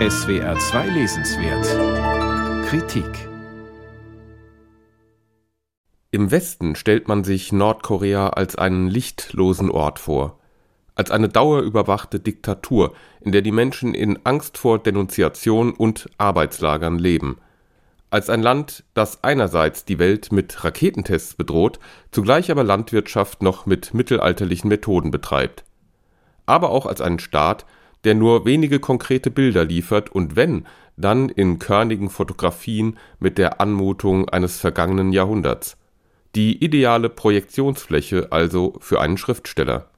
SWR 2 Lesenswert. Kritik. Im Westen stellt man sich Nordkorea als einen lichtlosen Ort vor, als eine dauerüberwachte Diktatur, in der die Menschen in Angst vor Denunziation und Arbeitslagern leben, als ein Land, das einerseits die Welt mit Raketentests bedroht, zugleich aber Landwirtschaft noch mit mittelalterlichen Methoden betreibt, aber auch als einen Staat, der nur wenige konkrete Bilder liefert und wenn, dann in körnigen Fotografien mit der Anmutung eines vergangenen Jahrhunderts die ideale Projektionsfläche also für einen Schriftsteller.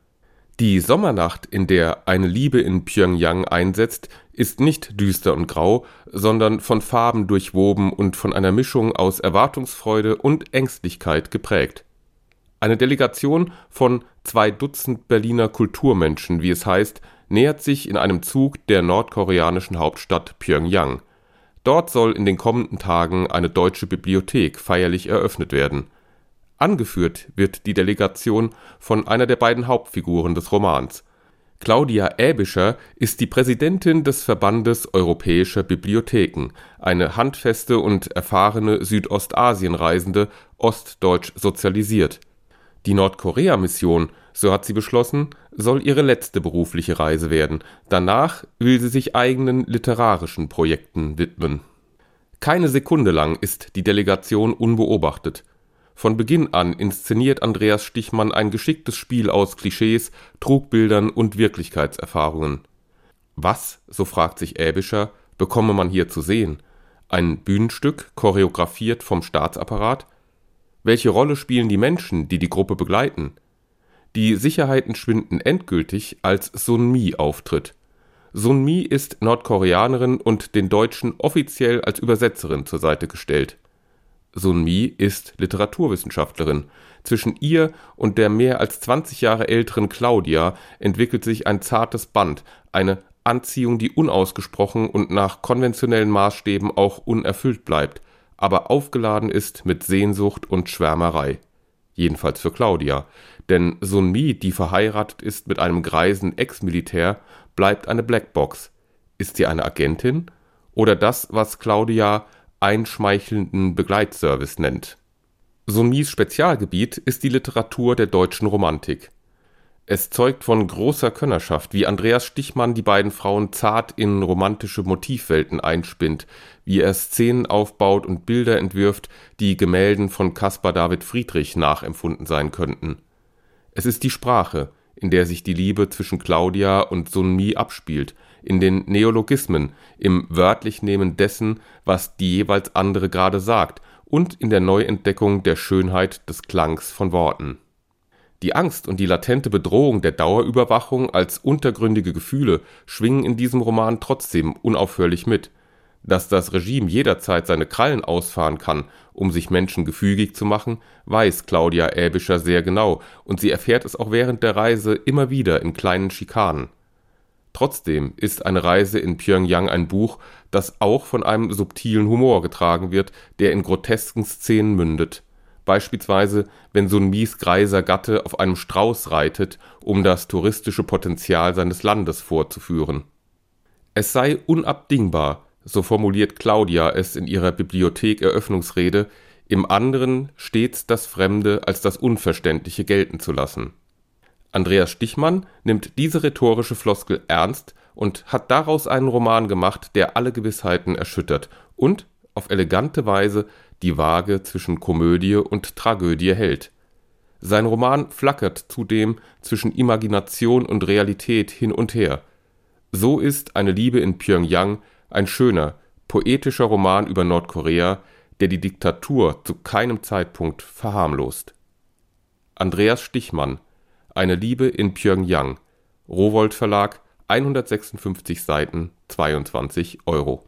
Die Sommernacht, in der Eine Liebe in Pjöngjang einsetzt, ist nicht düster und grau, sondern von Farben durchwoben und von einer Mischung aus Erwartungsfreude und Ängstlichkeit geprägt. Eine Delegation von zwei Dutzend Berliner Kulturmenschen, wie es heißt, nähert sich in einem Zug der nordkoreanischen Hauptstadt Pjöngjang. Dort soll in den kommenden Tagen eine deutsche Bibliothek feierlich eröffnet werden Angeführt wird die Delegation von einer der beiden Hauptfiguren des Romans. Claudia Äbischer ist die Präsidentin des Verbandes Europäischer Bibliotheken, eine handfeste und erfahrene Südostasienreisende, ostdeutsch sozialisiert. Die Nordkorea-Mission, so hat sie beschlossen, soll ihre letzte berufliche Reise werden. Danach will sie sich eigenen literarischen Projekten widmen. Keine Sekunde lang ist die Delegation unbeobachtet von Beginn an inszeniert Andreas Stichmann ein geschicktes Spiel aus Klischees, Trugbildern und Wirklichkeitserfahrungen. Was, so fragt sich Äbischer, bekomme man hier zu sehen? Ein Bühnenstück, choreografiert vom Staatsapparat? Welche Rolle spielen die Menschen, die die Gruppe begleiten? Die Sicherheiten schwinden endgültig, als Sun Mi auftritt. Sun Mi ist Nordkoreanerin und den Deutschen offiziell als Übersetzerin zur Seite gestellt Sun Mi ist Literaturwissenschaftlerin. Zwischen ihr und der mehr als 20 Jahre älteren Claudia entwickelt sich ein zartes Band, eine Anziehung, die unausgesprochen und nach konventionellen Maßstäben auch unerfüllt bleibt, aber aufgeladen ist mit Sehnsucht und Schwärmerei. Jedenfalls für Claudia. Denn Sun Mi, die verheiratet ist mit einem greisen Ex-Militär, bleibt eine Blackbox. Ist sie eine Agentin? Oder das, was Claudia einschmeichelnden Begleitservice nennt. Sumis Spezialgebiet ist die Literatur der deutschen Romantik. Es zeugt von großer Könnerschaft, wie Andreas Stichmann die beiden Frauen zart in romantische Motivwelten einspinnt, wie er Szenen aufbaut und Bilder entwirft, die Gemälden von Caspar David Friedrich nachempfunden sein könnten. Es ist die Sprache, in der sich die Liebe zwischen Claudia und Sun Mi abspielt, in den Neologismen, im Wörtlichnehmen dessen, was die jeweils andere gerade sagt, und in der Neuentdeckung der Schönheit des Klangs von Worten. Die Angst und die latente Bedrohung der Dauerüberwachung als untergründige Gefühle schwingen in diesem Roman trotzdem unaufhörlich mit. Dass das Regime jederzeit seine Krallen ausfahren kann, um sich Menschen gefügig zu machen, weiß Claudia Äbischer sehr genau, und sie erfährt es auch während der Reise immer wieder in kleinen Schikanen. Trotzdem ist eine Reise in Pjöngjang ein Buch, das auch von einem subtilen Humor getragen wird, der in grotesken Szenen mündet. Beispielsweise, wenn Sun Mis greiser Gatte auf einem Strauß reitet, um das touristische Potenzial seines Landes vorzuführen. Es sei unabdingbar, so formuliert Claudia es in ihrer Bibliothek-Eröffnungsrede, im anderen stets das Fremde als das Unverständliche gelten zu lassen Andreas Stichmann nimmt diese rhetorische Floskel ernst und hat daraus einen Roman gemacht, der alle Gewissheiten erschüttert und auf elegante Weise die Waage zwischen Komödie und Tragödie hält. Sein Roman flackert zudem zwischen Imagination und Realität hin und her. So ist Eine Liebe in Pjöngjang ein schöner, poetischer Roman über Nordkorea, der die Diktatur zu keinem Zeitpunkt verharmlost. Andreas Stichmann eine Liebe in Pjöngjang. Rowohlt Verlag, 156 Seiten, 22 Euro